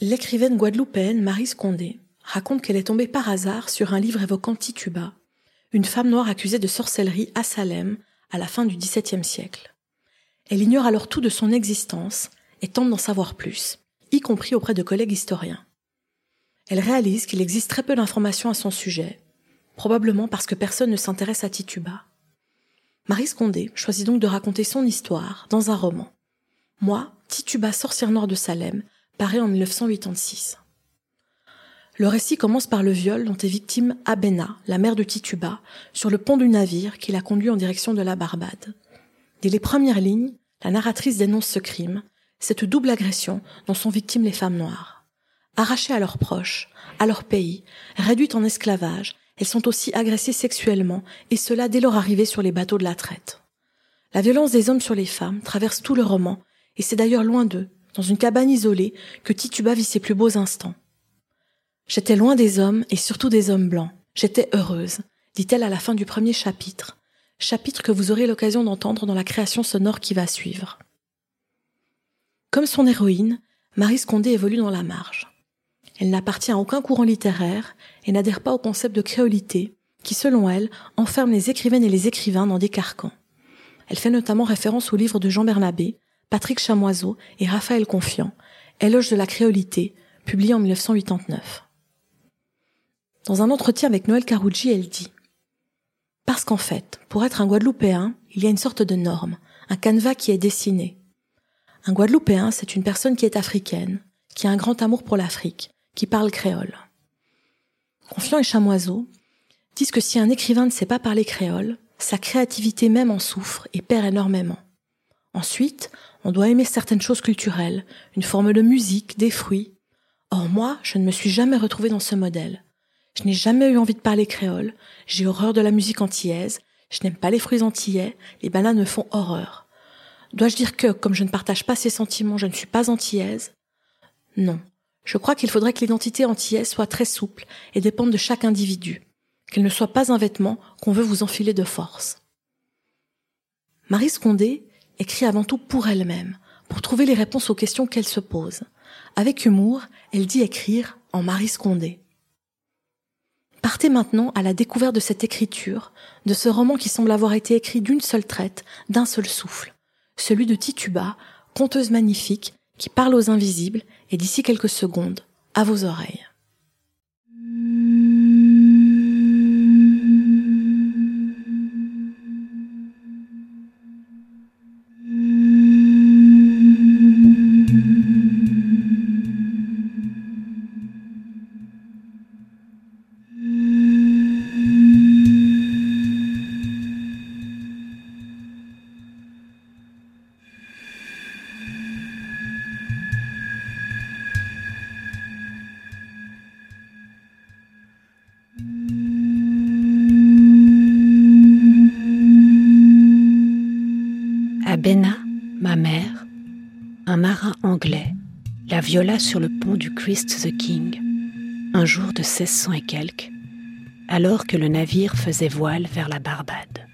L'écrivaine guadeloupéenne Marie Scondé raconte qu'elle est tombée par hasard sur un livre évoquant Tituba, une femme noire accusée de sorcellerie à Salem à la fin du XVIIe siècle. Elle ignore alors tout de son existence et tente d'en savoir plus, y compris auprès de collègues historiens. Elle réalise qu'il existe très peu d'informations à son sujet, probablement parce que personne ne s'intéresse à Tituba. Marie Scondé choisit donc de raconter son histoire dans un roman. Moi, Tituba, sorcière noire de Salem, paraît en 1986. Le récit commence par le viol dont est victime Abena, la mère de Tituba, sur le pont du navire qui l'a conduit en direction de la Barbade. Dès les premières lignes, la narratrice dénonce ce crime, cette double agression dont sont victimes les femmes noires. Arrachées à leurs proches, à leur pays, réduites en esclavage, elles sont aussi agressées sexuellement, et cela dès leur arrivée sur les bateaux de la traite. La violence des hommes sur les femmes traverse tout le roman, et c'est d'ailleurs loin d'eux, dans une cabane isolée, que Tituba vit ses plus beaux instants. J'étais loin des hommes et surtout des hommes blancs. J'étais heureuse, dit-elle à la fin du premier chapitre, chapitre que vous aurez l'occasion d'entendre dans la création sonore qui va suivre. Comme son héroïne, Marie Scondé évolue dans la marge. Elle n'appartient à aucun courant littéraire et n'adhère pas au concept de créolité, qui, selon elle, enferme les écrivaines et les écrivains dans des carcans. Elle fait notamment référence aux livres de Jean Bernabé, Patrick Chamoiseau et Raphaël Confiant, éloge de la créolité, publié en 1989. Dans un entretien avec Noël Carougi, elle dit Parce qu'en fait, pour être un Guadeloupéen, il y a une sorte de norme, un canevas qui est dessiné. Un Guadeloupéen, c'est une personne qui est africaine, qui a un grand amour pour l'Afrique, qui parle créole. Confiant et Chamoiseau disent que si un écrivain ne sait pas parler créole, sa créativité même en souffre et perd énormément. Ensuite, on doit aimer certaines choses culturelles, une forme de musique, des fruits. Or moi, je ne me suis jamais retrouvée dans ce modèle. Je n'ai jamais eu envie de parler créole, j'ai horreur de la musique antillaise, je n'aime pas les fruits antillais, les bananes me font horreur. Dois-je dire que, comme je ne partage pas ces sentiments, je ne suis pas antillaise? Non. Je crois qu'il faudrait que l'identité antillaise soit très souple et dépende de chaque individu, qu'elle ne soit pas un vêtement qu'on veut vous enfiler de force. Marie Scondé écrit avant tout pour elle-même, pour trouver les réponses aux questions qu'elle se pose. Avec humour, elle dit écrire en Marie Scondé. Partez maintenant à la découverte de cette écriture, de ce roman qui semble avoir été écrit d'une seule traite, d'un seul souffle, celui de Tituba, conteuse magnifique, qui parle aux invisibles, et d'ici quelques secondes, à vos oreilles. Viola sur le pont du Christ the King, un jour de 1600 et quelques, alors que le navire faisait voile vers la Barbade.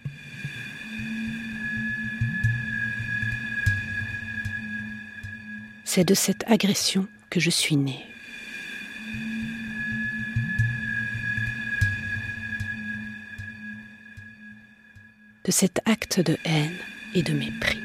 C'est de cette agression que je suis née. De cet acte de haine et de mépris.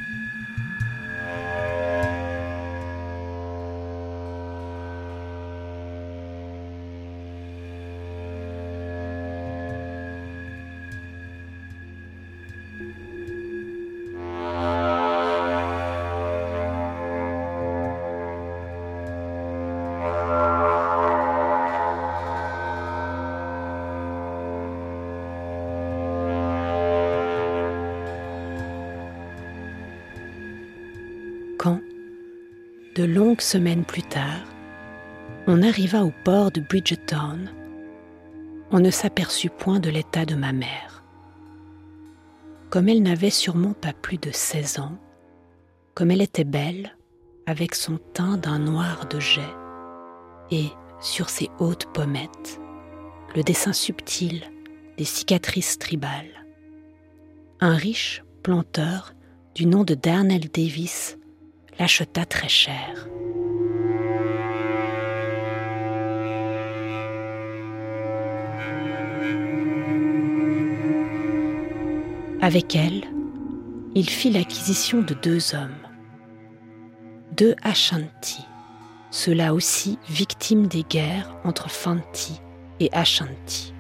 De longues semaines plus tard, on arriva au port de Bridgetown, on ne s'aperçut point de l'état de ma mère. Comme elle n'avait sûrement pas plus de 16 ans, comme elle était belle, avec son teint d'un noir de jet, et, sur ses hautes pommettes, le dessin subtil des cicatrices tribales. un riche planteur du nom de Darnell Davis l'acheta très cher. Avec elle, il fit l'acquisition de deux hommes, deux Ashanti, ceux-là aussi victimes des guerres entre Fanti et Ashanti.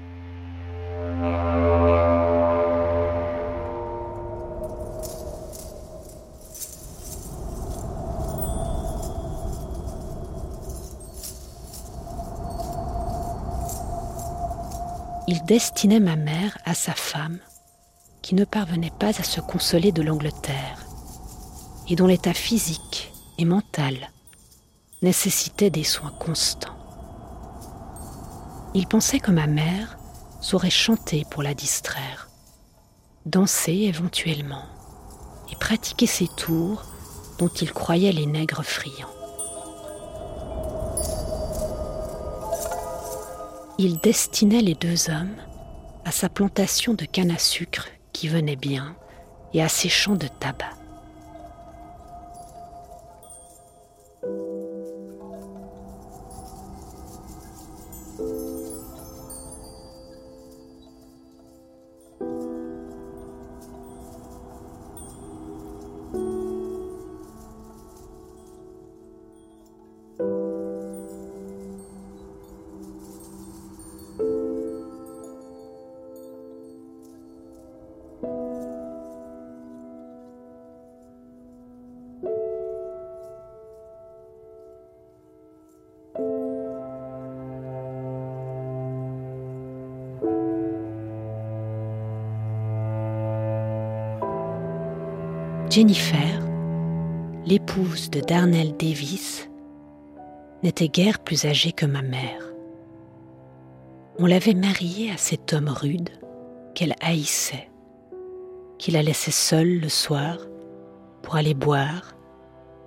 Il destinait ma mère à sa femme qui ne parvenait pas à se consoler de l'Angleterre et dont l'état physique et mental nécessitait des soins constants. Il pensait que ma mère saurait chanter pour la distraire, danser éventuellement et pratiquer ses tours dont il croyait les nègres friands. Il destinait les deux hommes à sa plantation de canne à sucre qui venait bien et à ses champs de tabac. Jennifer, l'épouse de Darnell Davis, n'était guère plus âgée que ma mère. On l'avait mariée à cet homme rude qu'elle haïssait, qui la laissait seule le soir pour aller boire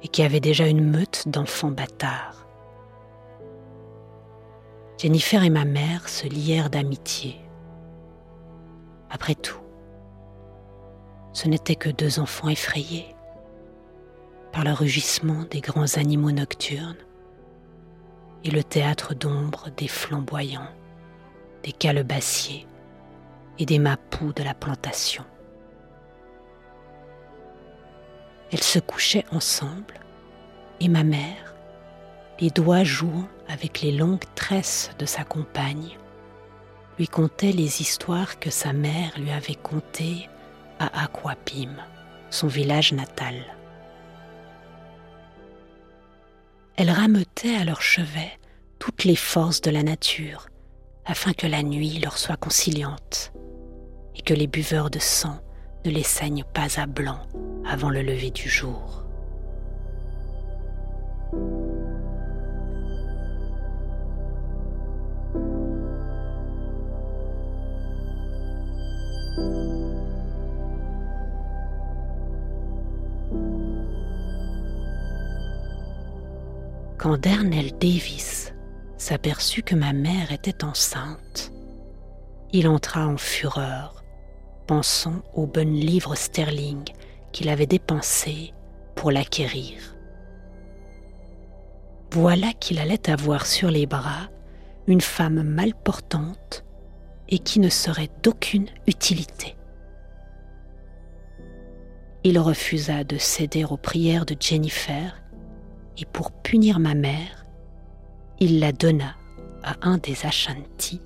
et qui avait déjà une meute d'enfants bâtards. Jennifer et ma mère se lièrent d'amitié. Après tout, ce n'étaient que deux enfants effrayés par le rugissement des grands animaux nocturnes et le théâtre d'ombre des flamboyants, des calebassiers et des mapous de la plantation. Elles se couchaient ensemble et ma mère, les doigts jouant avec les longues tresses de sa compagne, lui contait les histoires que sa mère lui avait contées à Aquapim, son village natal. Elles rameutaient à leur chevet toutes les forces de la nature afin que la nuit leur soit conciliante et que les buveurs de sang ne les saignent pas à blanc avant le lever du jour. Quand Darnell Davis s'aperçut que ma mère était enceinte, il entra en fureur, pensant aux bonnes livres sterling qu'il avait dépensées pour l'acquérir. Voilà qu'il allait avoir sur les bras une femme mal portante et qui ne serait d'aucune utilité. Il refusa de céder aux prières de Jennifer et pour punir ma mère, il la donna à un des Ashanti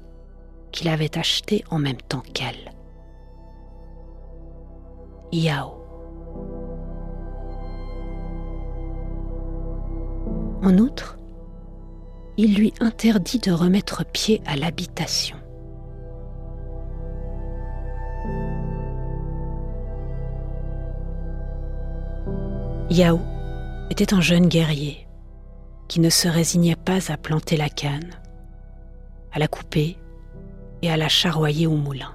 qu'il avait acheté en même temps qu'elle. Yao. En outre, il lui interdit de remettre pied à l'habitation. Yao était un jeune guerrier qui ne se résignait pas à planter la canne, à la couper et à la charroyer au moulin.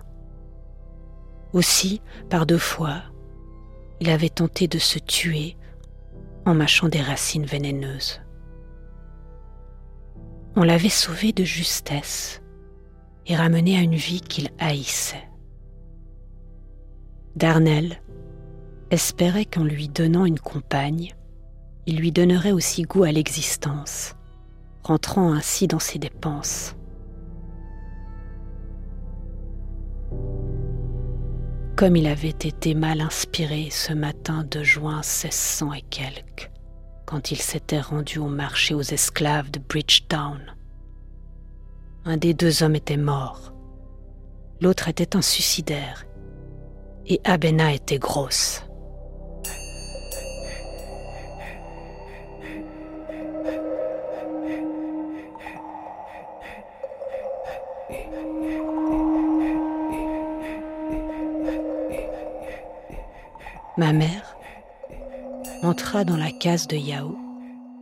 Aussi, par deux fois, il avait tenté de se tuer en mâchant des racines vénéneuses. On l'avait sauvé de justesse et ramené à une vie qu'il haïssait. Darnell espérait qu'en lui donnant une compagne, il lui donnerait aussi goût à l'existence, rentrant ainsi dans ses dépenses. Comme il avait été mal inspiré ce matin de juin 1600 et quelques, quand il s'était rendu au marché aux esclaves de Bridgetown. Un des deux hommes était mort, l'autre était un suicidaire, et Abena était grosse. Ma mère entra dans la case de Yao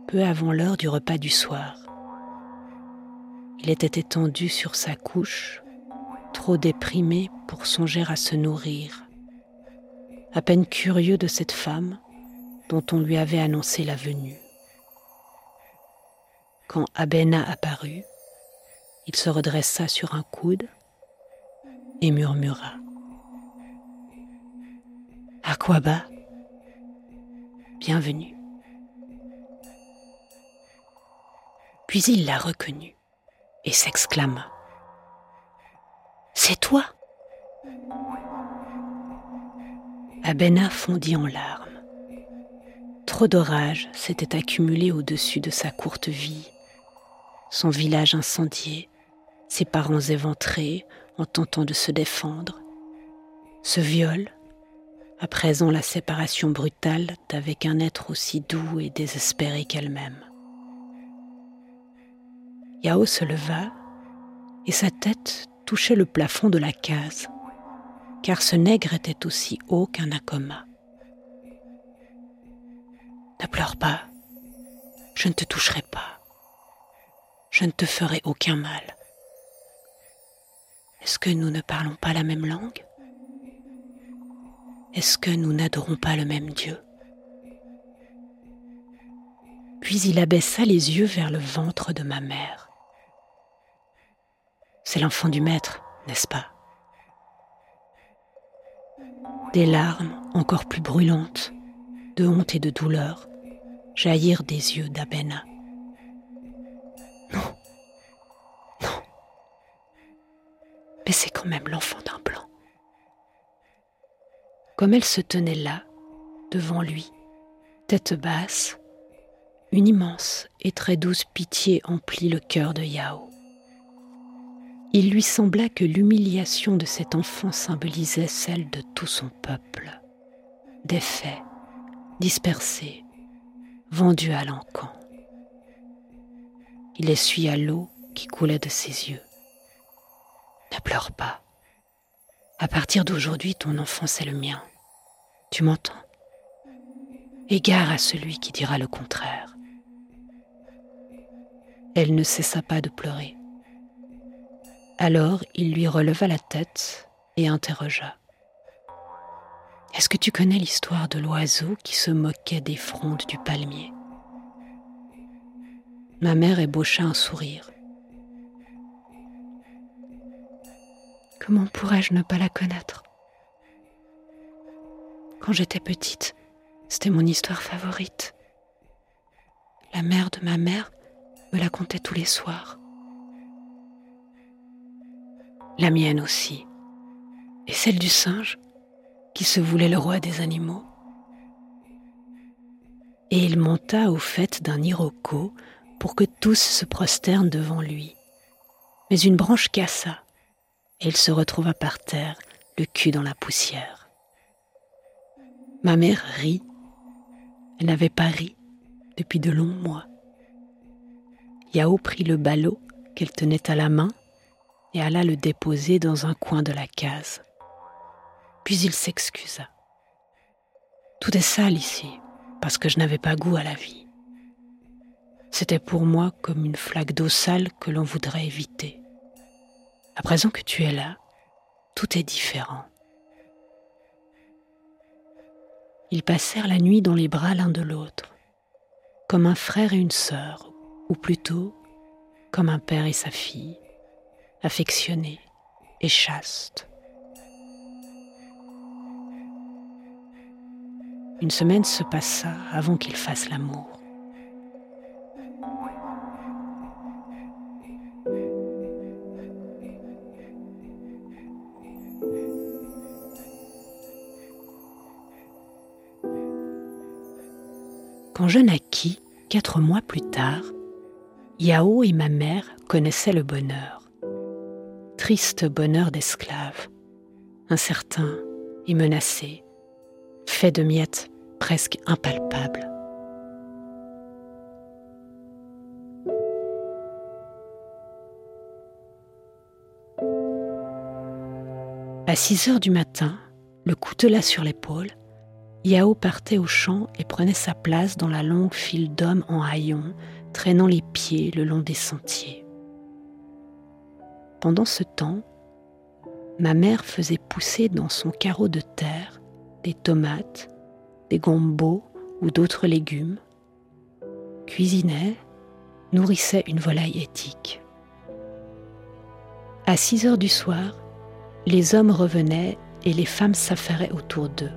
peu avant l'heure du repas du soir. Il était étendu sur sa couche, trop déprimé pour songer à se nourrir, à peine curieux de cette femme dont on lui avait annoncé la venue. Quand Abena apparut, il se redressa sur un coude et murmura Aquaba, bienvenue. Puis il la reconnut et s'exclama. C'est toi? Abena fondit en larmes. Trop d'orage s'était accumulé au-dessus de sa courte vie. Son village incendié, ses parents éventrés en tentant de se défendre, ce viol à présent la séparation brutale d'avec un être aussi doux et désespéré qu'elle-même. Yao se leva et sa tête touchait le plafond de la case, car ce nègre était aussi haut qu'un akoma. Ne pleure pas, je ne te toucherai pas, je ne te ferai aucun mal. Est-ce que nous ne parlons pas la même langue? Est-ce que nous n'adorons pas le même Dieu? Puis il abaissa les yeux vers le ventre de ma mère. C'est l'enfant du maître, n'est-ce pas? Des larmes encore plus brûlantes, de honte et de douleur, jaillirent des yeux d'Abena. Non, non, mais c'est quand même l'enfant d'un blanc comme elle se tenait là, devant lui, tête basse, une immense et très douce pitié emplit le cœur de Yao. Il lui sembla que l'humiliation de cet enfant symbolisait celle de tout son peuple, défait, dispersé, vendu à l'encan. Il essuya l'eau qui coulait de ses yeux. Ne pleure pas. À partir d'aujourd'hui, ton enfant, c'est le mien. Tu m'entends? Égare à celui qui dira le contraire. Elle ne cessa pas de pleurer. Alors il lui releva la tête et interrogea. Est-ce que tu connais l'histoire de l'oiseau qui se moquait des frondes du palmier? Ma mère ébaucha un sourire. Comment pourrais-je ne pas la connaître? Quand j'étais petite, c'était mon histoire favorite. La mère de ma mère me la contait tous les soirs. La mienne aussi. Et celle du singe, qui se voulait le roi des animaux. Et il monta au fait d'un iroko pour que tous se prosternent devant lui. Mais une branche cassa et il se retrouva par terre, le cul dans la poussière. Ma mère rit. Elle n'avait pas ri depuis de longs mois. Yao prit le ballot qu'elle tenait à la main et alla le déposer dans un coin de la case. Puis il s'excusa. Tout est sale ici, parce que je n'avais pas goût à la vie. C'était pour moi comme une flaque d'eau sale que l'on voudrait éviter. À présent que tu es là, tout est différent. Ils passèrent la nuit dans les bras l'un de l'autre, comme un frère et une sœur, ou plutôt comme un père et sa fille, affectionnés et chastes. Une semaine se passa avant qu'il fasse l'amour. Quand je naquis, quatre mois plus tard, Yao et ma mère connaissaient le bonheur. Triste bonheur d'esclave, incertain et menacé, fait de miettes presque impalpables. À 6 heures du matin, le coutelas sur l'épaule, Yao partait au champ et prenait sa place dans la longue file d'hommes en haillons, traînant les pieds le long des sentiers. Pendant ce temps, ma mère faisait pousser dans son carreau de terre des tomates, des gombos ou d'autres légumes, cuisinait, nourrissait une volaille éthique. À 6 heures du soir, les hommes revenaient et les femmes s'affairaient autour d'eux.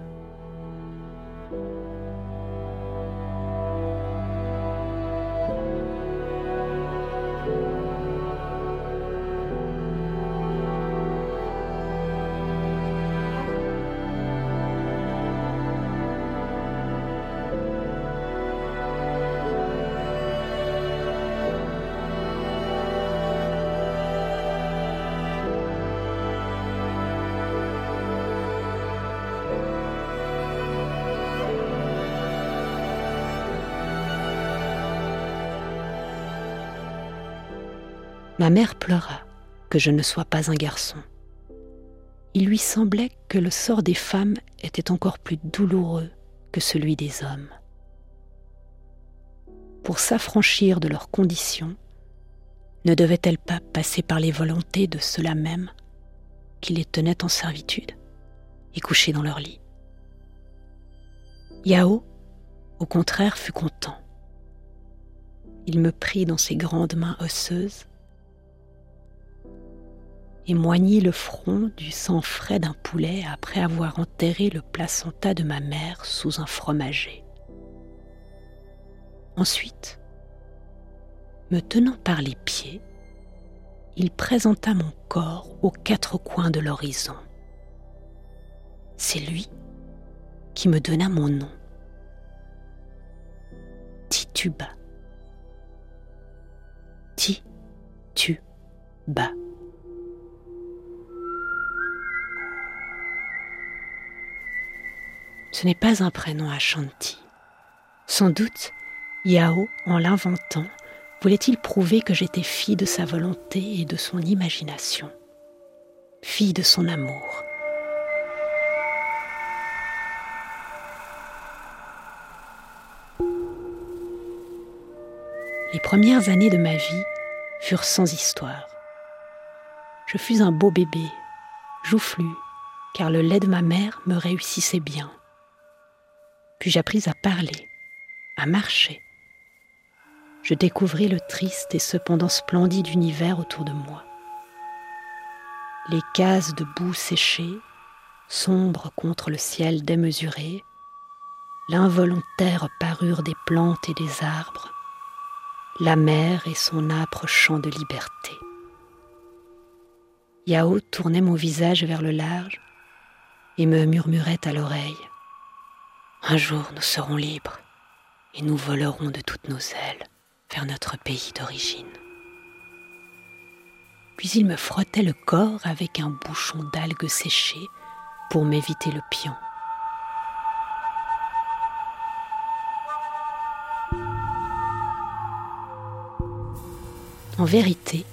Ma mère pleura que je ne sois pas un garçon. Il lui semblait que le sort des femmes était encore plus douloureux que celui des hommes. Pour s'affranchir de leurs conditions, ne devait-elle pas passer par les volontés de ceux-là même qui les tenaient en servitude et couchés dans leur lit? Yao, au contraire, fut content. Il me prit dans ses grandes mains osseuses et moignit le front du sang frais d'un poulet après avoir enterré le placenta de ma mère sous un fromager. Ensuite, me tenant par les pieds, il présenta mon corps aux quatre coins de l'horizon. C'est lui qui me donna mon nom. Tituba. Tituba. Ce n'est pas un prénom à Shanti. Sans doute, Yao, en l'inventant, voulait-il prouver que j'étais fille de sa volonté et de son imagination, fille de son amour. Les premières années de ma vie furent sans histoire. Je fus un beau bébé, joufflu, car le lait de ma mère me réussissait bien. Puis j'appris à parler, à marcher. Je découvris le triste et cependant splendide univers autour de moi. Les cases de boue séchées, sombres contre le ciel démesuré, l'involontaire parure des plantes et des arbres, la mer et son âpre chant de liberté. Yao tournait mon visage vers le large et me murmurait à l'oreille un jour nous serons libres et nous volerons de toutes nos ailes vers notre pays d'origine. Puis il me frottait le corps avec un bouchon d'algues séchées pour m'éviter le pion. En vérité,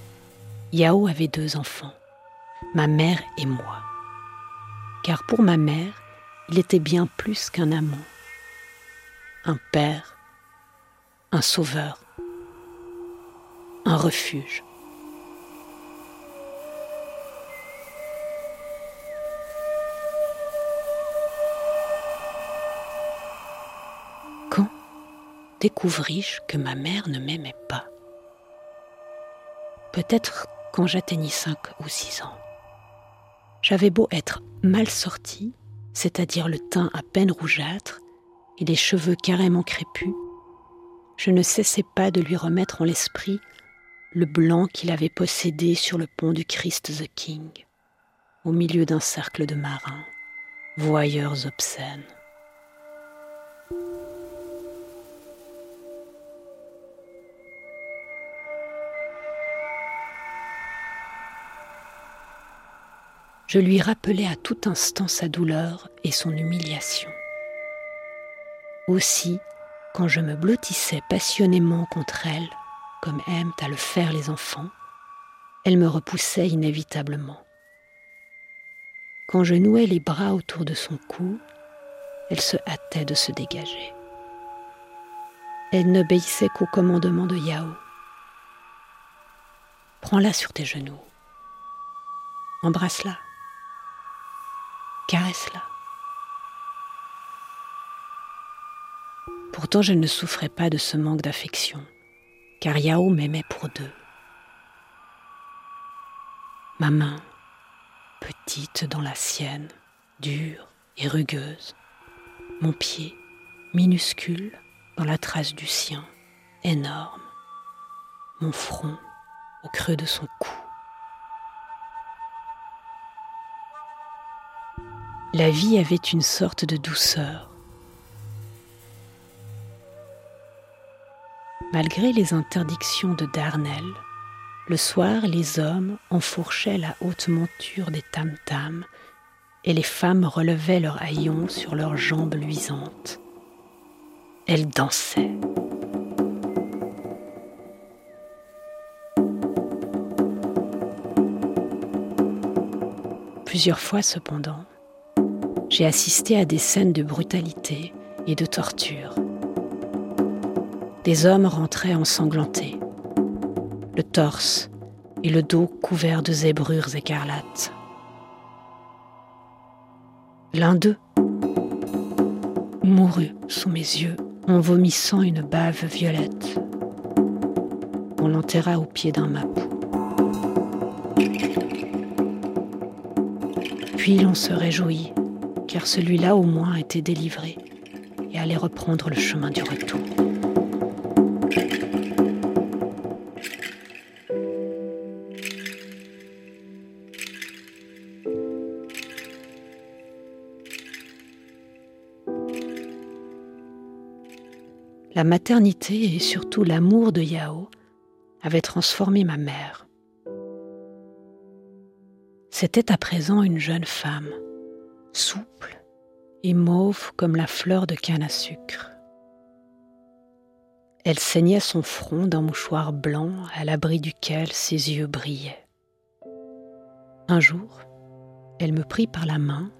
Yao avait deux enfants, ma mère et moi. Car pour ma mère, il était bien plus qu'un amant, un père, un sauveur, un refuge. Quand découvris-je que ma mère ne m'aimait pas? Peut-être quand j'atteignis cinq ou six ans. J'avais beau être mal sortie, c'est-à-dire le teint à peine rougeâtre, et les cheveux carrément crépus, je ne cessais pas de lui remettre en l'esprit le blanc qu'il avait possédé sur le pont du Christ the King, au milieu d'un cercle de marins, voyeurs obscènes. Je lui rappelais à tout instant sa douleur et son humiliation. Aussi, quand je me blottissais passionnément contre elle, comme aiment à le faire les enfants, elle me repoussait inévitablement. Quand je nouais les bras autour de son cou, elle se hâtait de se dégager. Elle n'obéissait qu'au commandement de Yao. Prends-la sur tes genoux. Embrasse-la. Caresse-la. Pourtant, je ne souffrais pas de ce manque d'affection, car Yao m'aimait pour deux. Ma main, petite dans la sienne, dure et rugueuse, mon pied, minuscule dans la trace du sien, énorme, mon front au creux de son cou. La vie avait une sorte de douceur. Malgré les interdictions de Darnell, le soir les hommes enfourchaient la haute monture des tam-tams et les femmes relevaient leurs haillons sur leurs jambes luisantes. Elles dansaient. Plusieurs fois cependant, j'ai assisté à des scènes de brutalité et de torture. Des hommes rentraient ensanglantés, le torse et le dos couverts de zébrures écarlates. L'un d'eux mourut sous mes yeux en vomissant une bave violette. On l'enterra au pied d'un mapou. Puis l'on se réjouit car celui-là au moins était délivré et allait reprendre le chemin du retour. La maternité et surtout l'amour de Yao avaient transformé ma mère. C'était à présent une jeune femme souple et mauve comme la fleur de canne à sucre. Elle saignait son front d'un mouchoir blanc à l'abri duquel ses yeux brillaient. Un jour, elle me prit par la main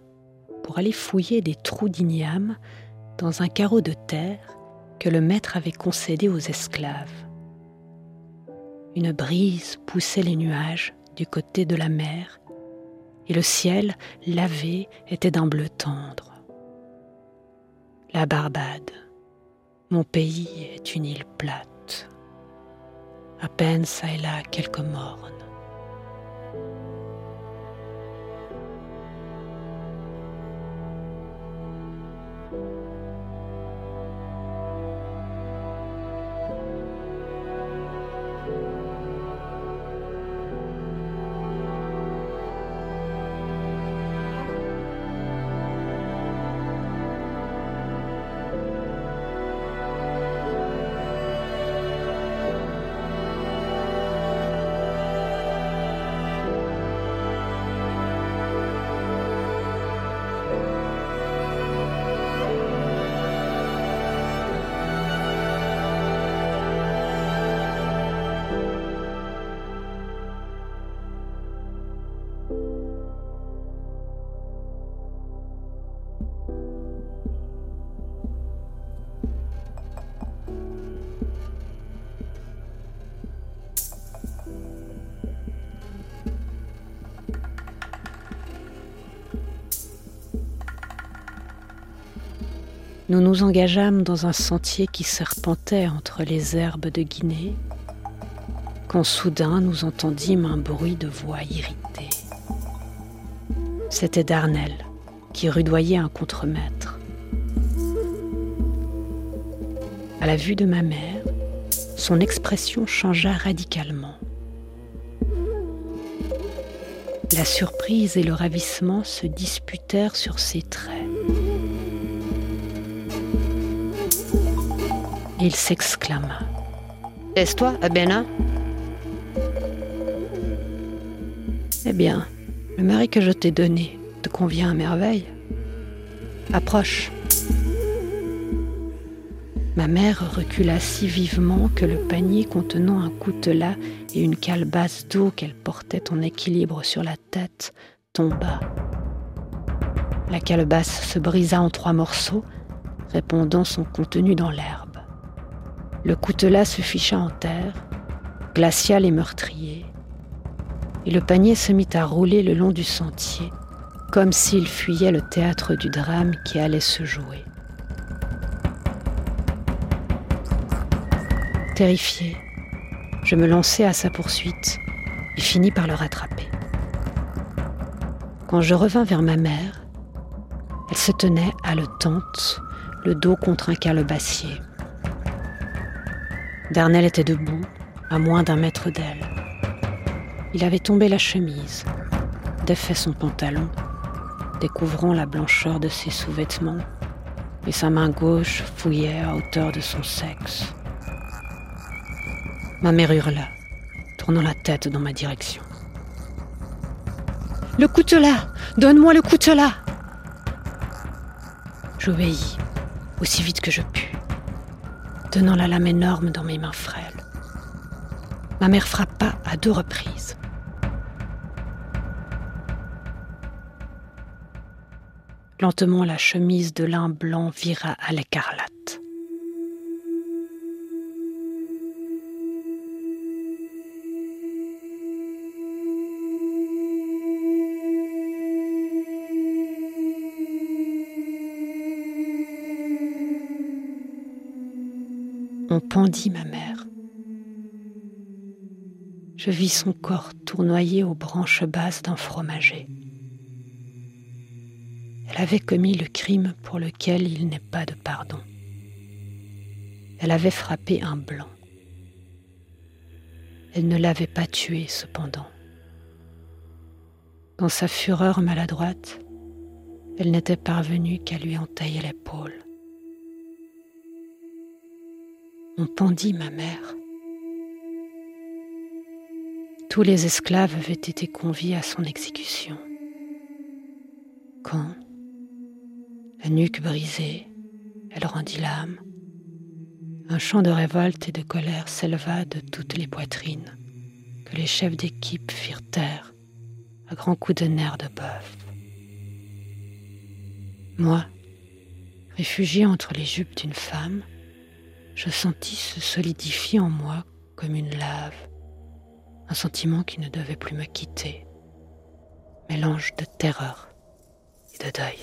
pour aller fouiller des trous d'igname dans un carreau de terre que le maître avait concédé aux esclaves. Une brise poussait les nuages du côté de la mer et le ciel, lavé, était d'un bleu tendre. La Barbade, mon pays est une île plate, à peine ça et là quelques mornes. Nous nous engageâmes dans un sentier qui serpentait entre les herbes de Guinée, quand soudain nous entendîmes un bruit de voix irritée. C'était Darnell qui rudoyait un contremaître. À la vue de ma mère, son expression changea radicalement. La surprise et le ravissement se disputèrent sur ses Il s'exclama. Laisse-toi, Abena? Eh bien, le mari que je t'ai donné te convient à merveille. Approche. Ma mère recula si vivement que le panier contenant un coutelas et une calebasse d'eau qu'elle portait en équilibre sur la tête tomba. La calebasse se brisa en trois morceaux, répandant son contenu dans l'herbe. Le coutelas se ficha en terre, glacial et meurtrier, et le panier se mit à rouler le long du sentier, comme s'il fuyait le théâtre du drame qui allait se jouer. Terrifié, je me lançai à sa poursuite et finis par le rattraper. Quand je revins vers ma mère, elle se tenait haletante, le dos contre un calebassier. Darnell était debout, à moins d'un mètre d'elle. Il avait tombé la chemise, défait son pantalon, découvrant la blancheur de ses sous-vêtements, et sa main gauche fouillait à hauteur de son sexe. Ma mère hurla, tournant la tête dans ma direction. Le coutelas Donne-moi le coutelas J'obéis, aussi vite que je pus, tenant la lame énorme dans mes mains frêles. Ma mère frappa à deux reprises. Lentement, la chemise de lin blanc vira à l'écarlate. Pendit ma mère. Je vis son corps tournoyer aux branches basses d'un fromager. Elle avait commis le crime pour lequel il n'est pas de pardon. Elle avait frappé un blanc. Elle ne l'avait pas tué cependant. Dans sa fureur maladroite, elle n'était parvenue qu'à lui entailler l'épaule. On pendit ma mère. Tous les esclaves avaient été conviés à son exécution. Quand, la nuque brisée, elle rendit l'âme, un chant de révolte et de colère s'éleva de toutes les poitrines que les chefs d'équipe firent taire à grands coups de nerfs de bœuf. Moi, réfugié entre les jupes d'une femme, je sentis se solidifier en moi comme une lave, un sentiment qui ne devait plus me quitter, mélange de terreur et de deuil.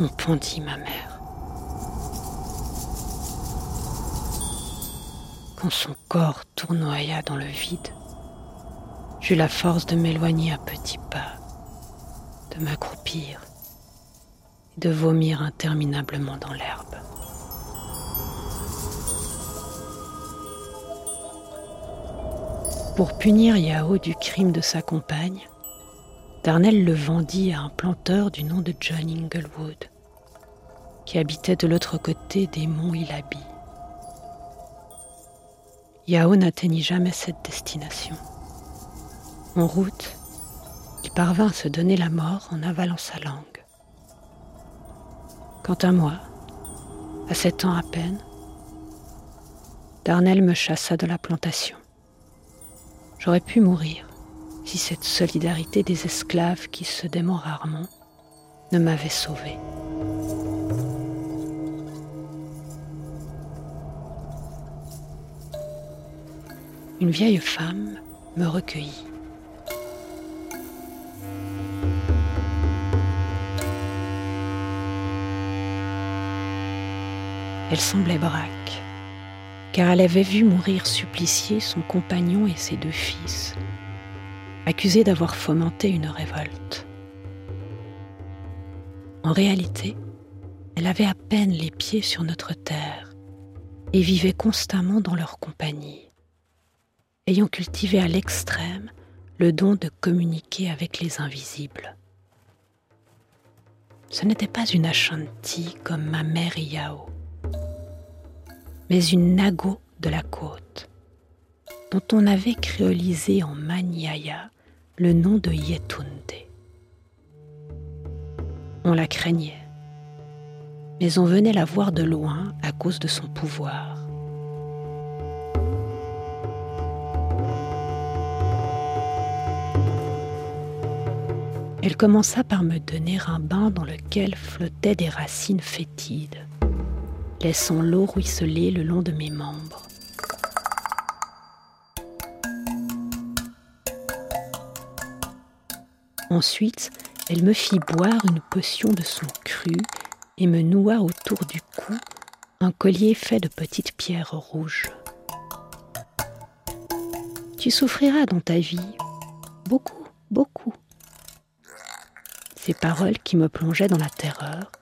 On pendit ma mère. Quand son corps tournoya dans le vide, J'eus la force de m'éloigner à petits pas, de m'accroupir et de vomir interminablement dans l'herbe. Pour punir Yao du crime de sa compagne, Darnell le vendit à un planteur du nom de John Inglewood, qui habitait de l'autre côté des monts Ilabi. Yao n'atteignit jamais cette destination. En route, il parvint à se donner la mort en avalant sa langue. Quant à moi, à sept ans à peine, Darnell me chassa de la plantation. J'aurais pu mourir si cette solidarité des esclaves qui se dément rarement ne m'avait sauvé. Une vieille femme me recueillit. Elle semblait braque, car elle avait vu mourir supplicié son compagnon et ses deux fils, accusés d'avoir fomenté une révolte. En réalité, elle avait à peine les pieds sur notre terre et vivait constamment dans leur compagnie, ayant cultivé à l'extrême le don de communiquer avec les invisibles. Ce n'était pas une Ashanti comme ma mère Yao, mais une Nago de la côte, dont on avait créolisé en Maniaya le nom de Yetunde. On la craignait, mais on venait la voir de loin à cause de son pouvoir. Elle commença par me donner un bain dans lequel flottaient des racines fétides, laissant l'eau ruisseler le long de mes membres. Ensuite, elle me fit boire une potion de son cru et me noua autour du cou un collier fait de petites pierres rouges. Tu souffriras dans ta vie, beaucoup, beaucoup. Ces paroles qui me plongeaient dans la terreur,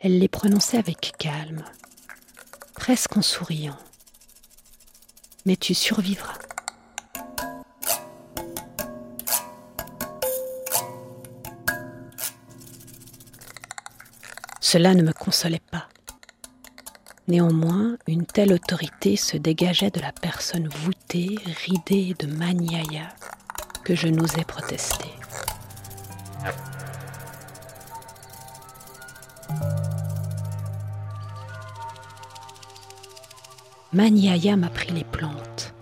elle les prononçait avec calme, presque en souriant. Mais tu survivras. Cela ne me consolait pas. Néanmoins, une telle autorité se dégageait de la personne voûtée, ridée de Maniaya que je n'osais protester. Maniaya pris les plantes,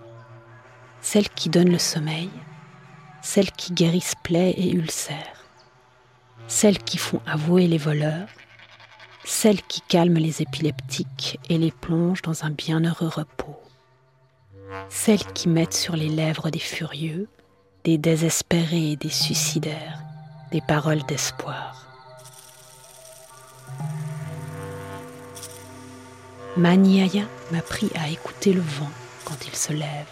celles qui donnent le sommeil, celles qui guérissent plaies et ulcères, celles qui font avouer les voleurs, celles qui calment les épileptiques et les plongent dans un bienheureux repos, celles qui mettent sur les lèvres des furieux, des désespérés et des suicidaires, des paroles d'espoir. Maniaya m'apprit à écouter le vent quand il se lève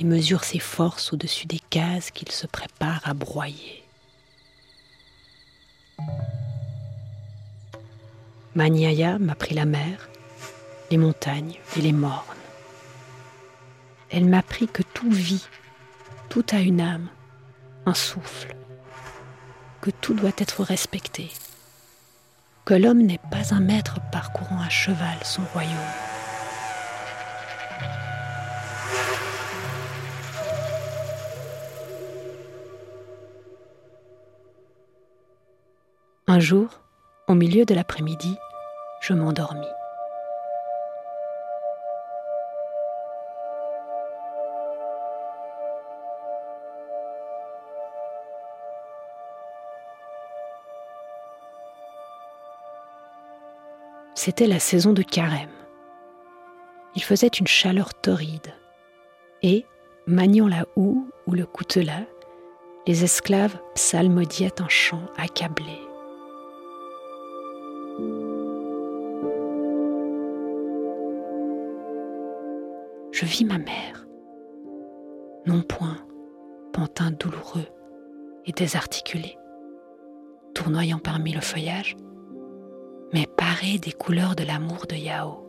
et mesure ses forces au-dessus des cases qu'il se prépare à broyer. Maniaya m'apprit la mer, les montagnes et les mornes. Elle m'apprit que tout vit, tout a une âme, un souffle, que tout doit être respecté, que l'homme n'est pas un maître parcourant à cheval son royaume. Un jour, au milieu de l'après-midi, je m'endormis. C'était la saison de carême. Il faisait une chaleur torride. Et, maniant la houe ou le coutelas, les esclaves psalmodiaient un chant accablé. je vis ma mère. Non point, pantin douloureux et désarticulé, tournoyant parmi le feuillage, des couleurs de l'amour de Yao.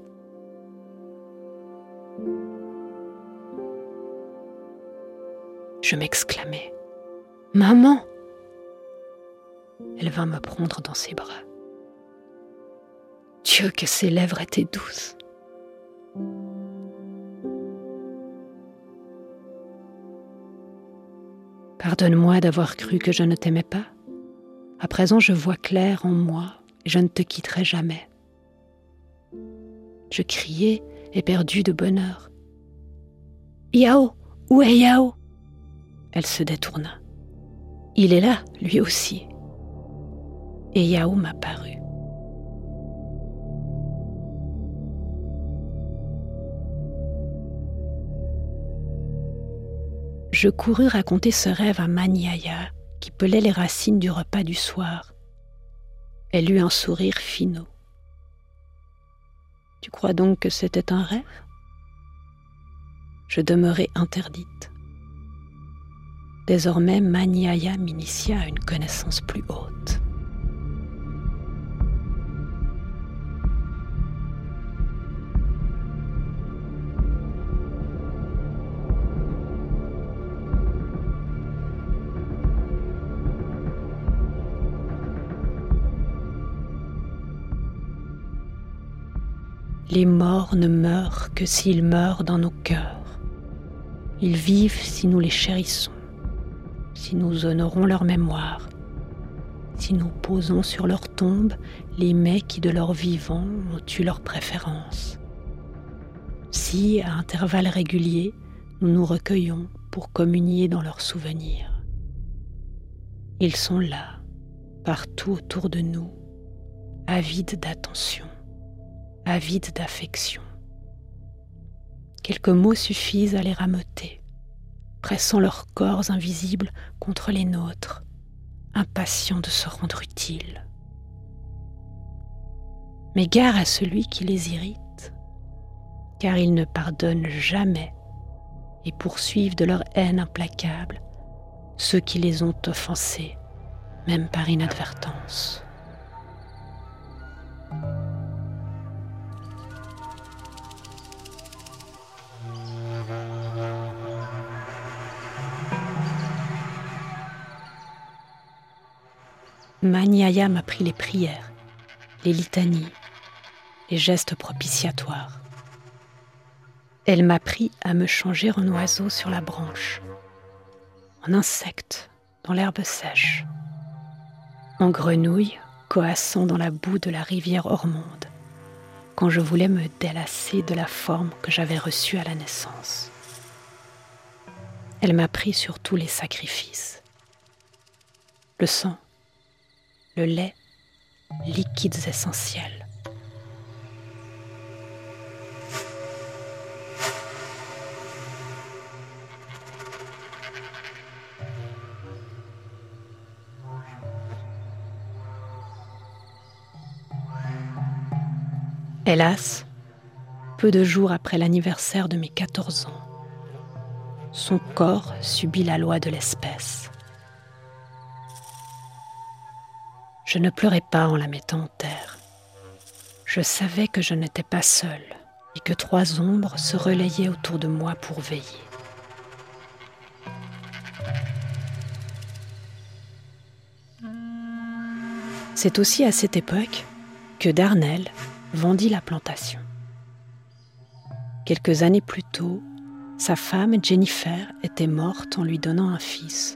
Je m'exclamai Maman Elle vint me prendre dans ses bras. Dieu que ses lèvres étaient douces. Pardonne-moi d'avoir cru que je ne t'aimais pas. À présent, je vois clair en moi je ne te quitterai jamais. Je criai, éperdu de bonheur. Yao, où est Yao? Elle se détourna. Il est là, lui aussi. Et Yao m'apparut. je courus raconter ce rêve à Maniaya, qui pelait les racines du repas du soir. Elle eut un sourire finot. Tu crois donc que c'était un rêve? Je demeurai interdite. Désormais, Maniaya m'initia à une connaissance plus haute. Les morts ne meurent que s'ils meurent dans nos cœurs. Ils vivent si nous les chérissons, si nous honorons leur mémoire, si nous posons sur leur tombe les mets qui de leur vivant ont eu leur préférence, si, à intervalles réguliers, nous nous recueillons pour communier dans leurs souvenirs. Ils sont là, partout autour de nous, avides d'attention avide d'affection. Quelques mots suffisent à les rameuter, pressant leurs corps invisibles contre les nôtres, impatients de se rendre utiles. Mais gare à celui qui les irrite, car ils ne pardonnent jamais et poursuivent de leur haine implacable ceux qui les ont offensés, même par inadvertance. M'a pris les prières, les litanies, les gestes propitiatoires. Elle m'a pris à me changer en oiseau sur la branche, en insecte dans l'herbe sèche, en grenouille coassant dans la boue de la rivière Ormonde, quand je voulais me délasser de la forme que j'avais reçue à la naissance. Elle m'a pris sur tous les sacrifices. Le sang, le lait, liquides essentiels. Hélas, peu de jours après l'anniversaire de mes 14 ans, son corps subit la loi de l'espèce. Je ne pleurais pas en la mettant en terre. Je savais que je n'étais pas seule et que trois ombres se relayaient autour de moi pour veiller. C'est aussi à cette époque que Darnell vendit la plantation. Quelques années plus tôt, sa femme Jennifer était morte en lui donnant un fils,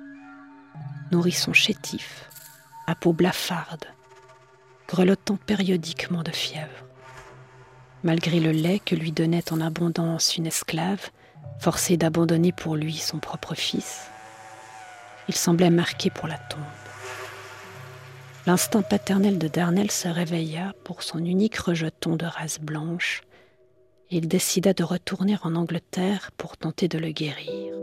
nourrisson chétif, à peau blafarde, grelottant périodiquement de fièvre. Malgré le lait que lui donnait en abondance une esclave, forcée d'abandonner pour lui son propre fils, il semblait marqué pour la tombe. L'instinct paternel de Darnell se réveilla pour son unique rejeton de race blanche, et il décida de retourner en Angleterre pour tenter de le guérir.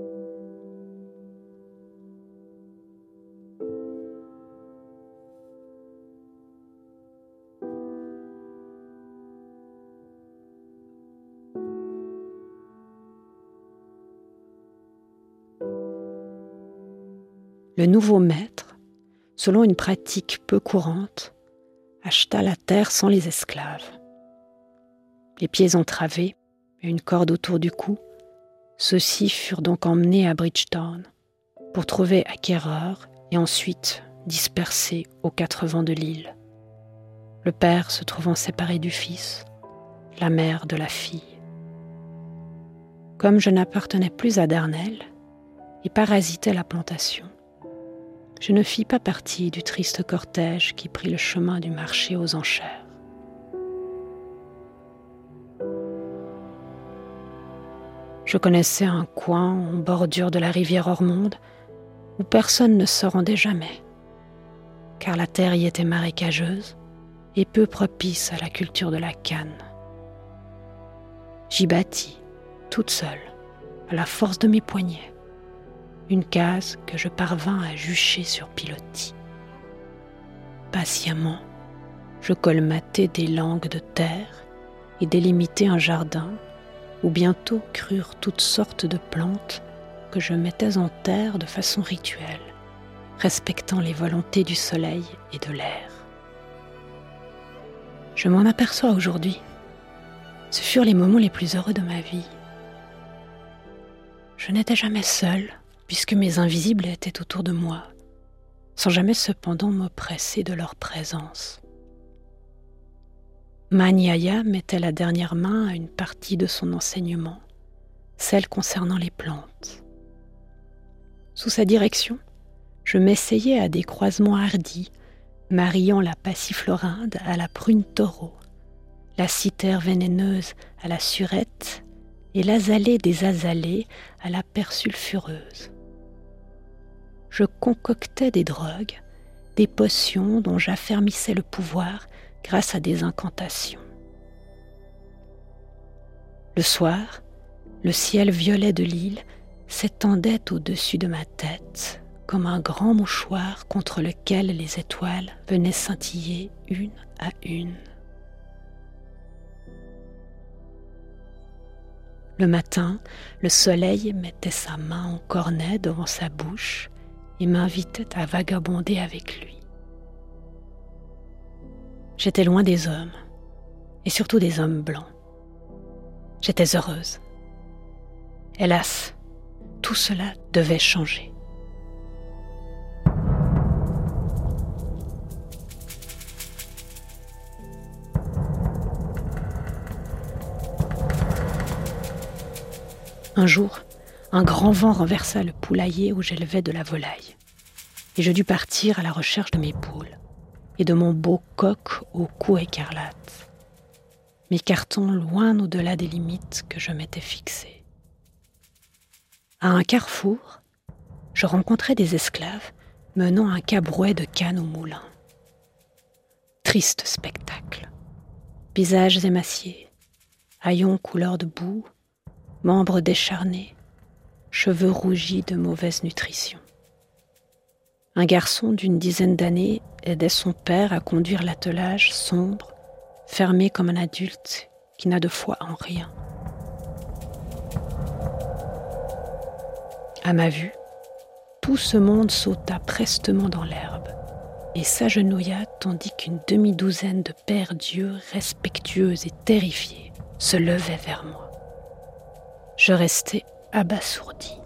Nouveau maître, selon une pratique peu courante, acheta la terre sans les esclaves. Les pieds entravés et une corde autour du cou, ceux-ci furent donc emmenés à Bridgetown pour trouver acquéreur et ensuite dispersés aux quatre vents de l'île. Le père se trouvant séparé du fils, la mère de la fille. Comme je n'appartenais plus à Darnell et parasitais la plantation, je ne fis pas partie du triste cortège qui prit le chemin du marché aux enchères. Je connaissais un coin en bordure de la rivière Ormonde où personne ne se rendait jamais, car la terre y était marécageuse et peu propice à la culture de la canne. J'y bâtis, toute seule, à la force de mes poignets une case que je parvins à jucher sur pilotis. Patiemment, je colmatais des langues de terre et délimiter un jardin où bientôt crurent toutes sortes de plantes que je mettais en terre de façon rituelle, respectant les volontés du soleil et de l'air. Je m'en aperçois aujourd'hui. Ce furent les moments les plus heureux de ma vie. Je n'étais jamais seule, puisque mes invisibles étaient autour de moi, sans jamais cependant m'oppresser de leur présence. Manyaya mettait la dernière main à une partie de son enseignement, celle concernant les plantes. Sous sa direction, je m'essayais à des croisements hardis, mariant la passiflorinde à la prune taureau, la cithère vénéneuse à la surette et l'azalée des azalées à la persulfureuse. Je concoctais des drogues, des potions dont j'affermissais le pouvoir grâce à des incantations. Le soir, le ciel violet de l'île s'étendait au-dessus de ma tête comme un grand mouchoir contre lequel les étoiles venaient scintiller une à une. Le matin, le soleil mettait sa main en cornet devant sa bouche et m'invitait à vagabonder avec lui. J'étais loin des hommes, et surtout des hommes blancs. J'étais heureuse. Hélas, tout cela devait changer. Un jour, un grand vent renversa le poulailler où j'élevais de la volaille, et je dus partir à la recherche de mes poules et de mon beau coq au cou écarlate, m'écartant loin au-delà des limites que je m'étais fixées. À un carrefour, je rencontrai des esclaves menant un cabrouet de canne au moulin. Triste spectacle. Visages émaciés, haillons couleur de boue, membres décharnés, cheveux rougis de mauvaise nutrition. Un garçon d'une dizaine d'années aidait son père à conduire l'attelage sombre, fermé comme un adulte qui n'a de foi en rien. À ma vue, tout ce monde sauta prestement dans l'herbe et s'agenouilla tandis qu'une demi-douzaine de pères dieux respectueux et terrifiés se levaient vers moi. Je restais abasourdi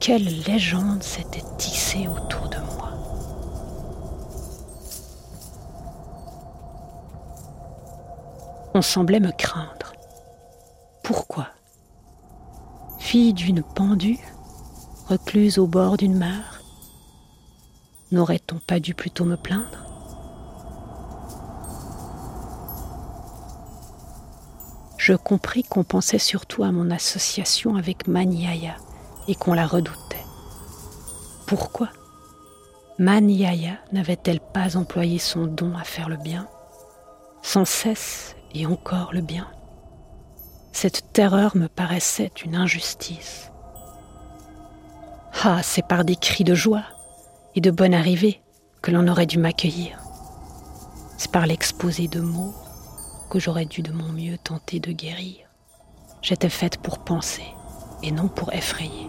quelle légende s'était tissée autour de moi. On semblait me craindre. Pourquoi? Fille d'une pendue, recluse au bord d'une mare, n'aurait-on pas dû plutôt me plaindre? Compris qu'on pensait surtout à mon association avec Maniaya et qu'on la redoutait. Pourquoi Maniaya n'avait-elle pas employé son don à faire le bien Sans cesse et encore le bien? Cette terreur me paraissait une injustice. Ah, c'est par des cris de joie et de bonne arrivée que l'on aurait dû m'accueillir. C'est par l'exposé de mots que j'aurais dû de mon mieux tenter de guérir. J'étais faite pour penser et non pour effrayer.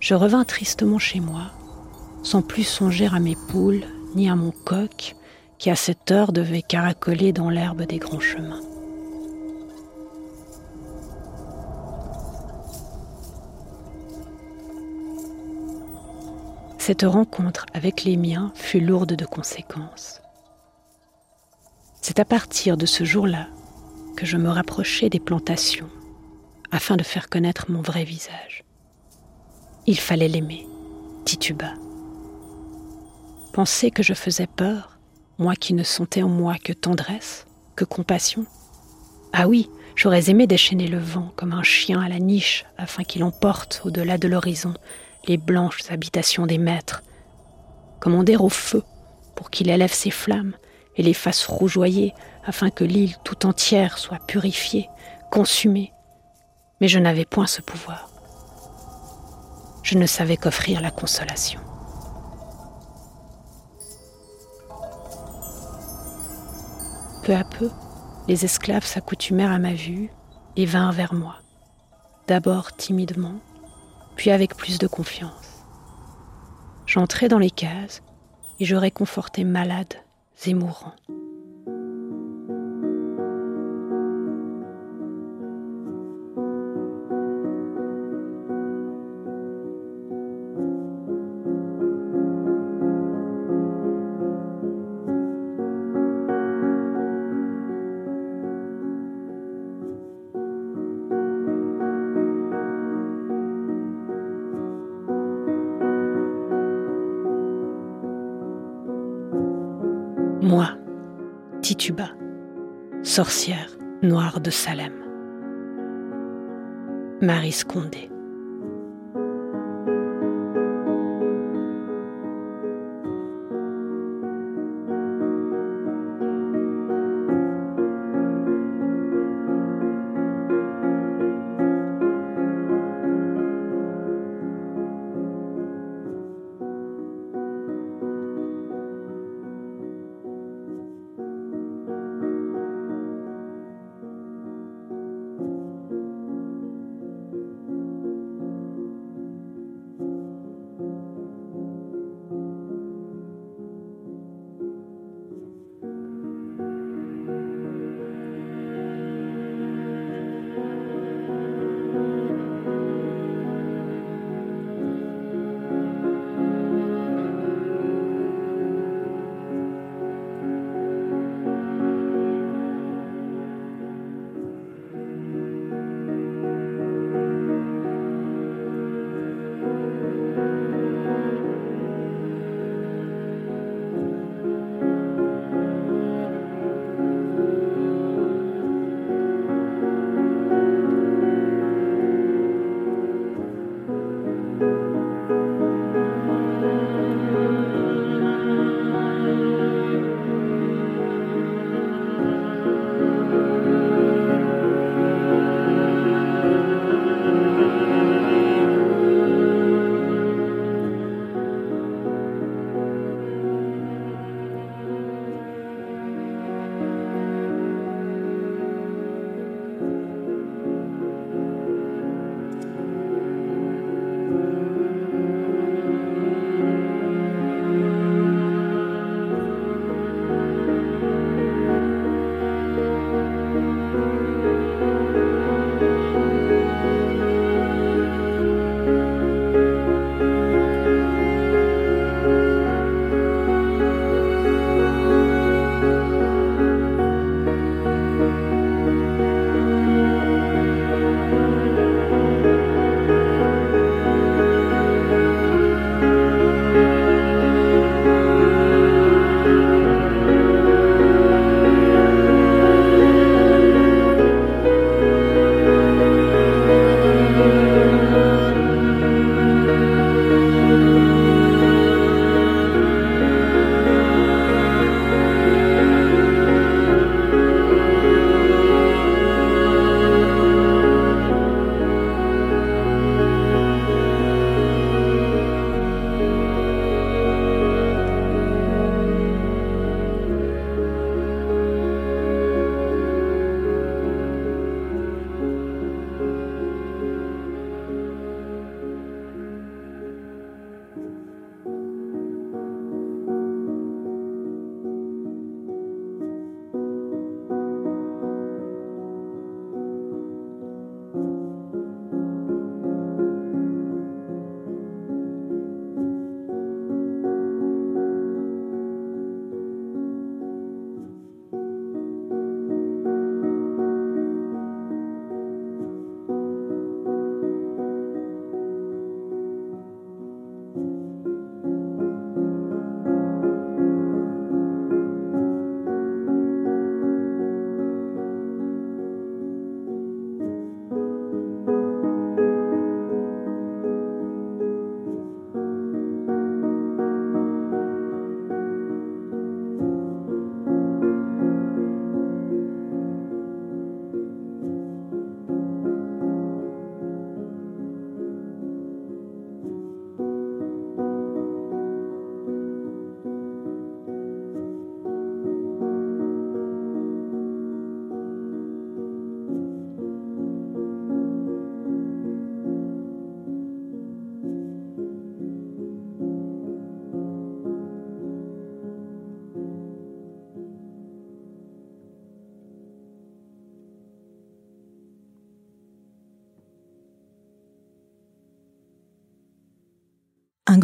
Je revins tristement chez moi, sans plus songer à mes poules ni à mon coq qui à cette heure devait caracoler dans l'herbe des grands chemins. Cette rencontre avec les miens fut lourde de conséquences. C'est à partir de ce jour-là que je me rapprochai des plantations afin de faire connaître mon vrai visage. Il fallait l'aimer, tituba. Penser que je faisais peur, moi qui ne sentais en moi que tendresse, que compassion. Ah oui, j'aurais aimé déchaîner le vent comme un chien à la niche afin qu'il emporte au-delà de l'horizon les blanches habitations des maîtres, commander au feu pour qu'il élève ses flammes et les fasse rougeoyer afin que l'île tout entière soit purifiée, consumée. Mais je n'avais point ce pouvoir. Je ne savais qu'offrir la consolation. Peu à peu, les esclaves s'accoutumèrent à ma vue et vinrent vers moi, d'abord timidement, puis avec plus de confiance. J'entrai dans les cases et je réconfortais malades et mourants. Sorcière noire de Salem. Marie Scondé.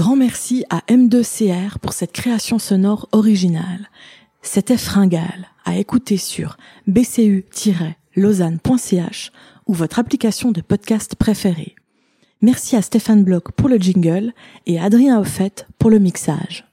Grand merci à M2CR pour cette création sonore originale. C'était Fringale, à écouter sur bcu-lausanne.ch ou votre application de podcast préférée. Merci à Stéphane Bloch pour le jingle et à Adrien Offet pour le mixage.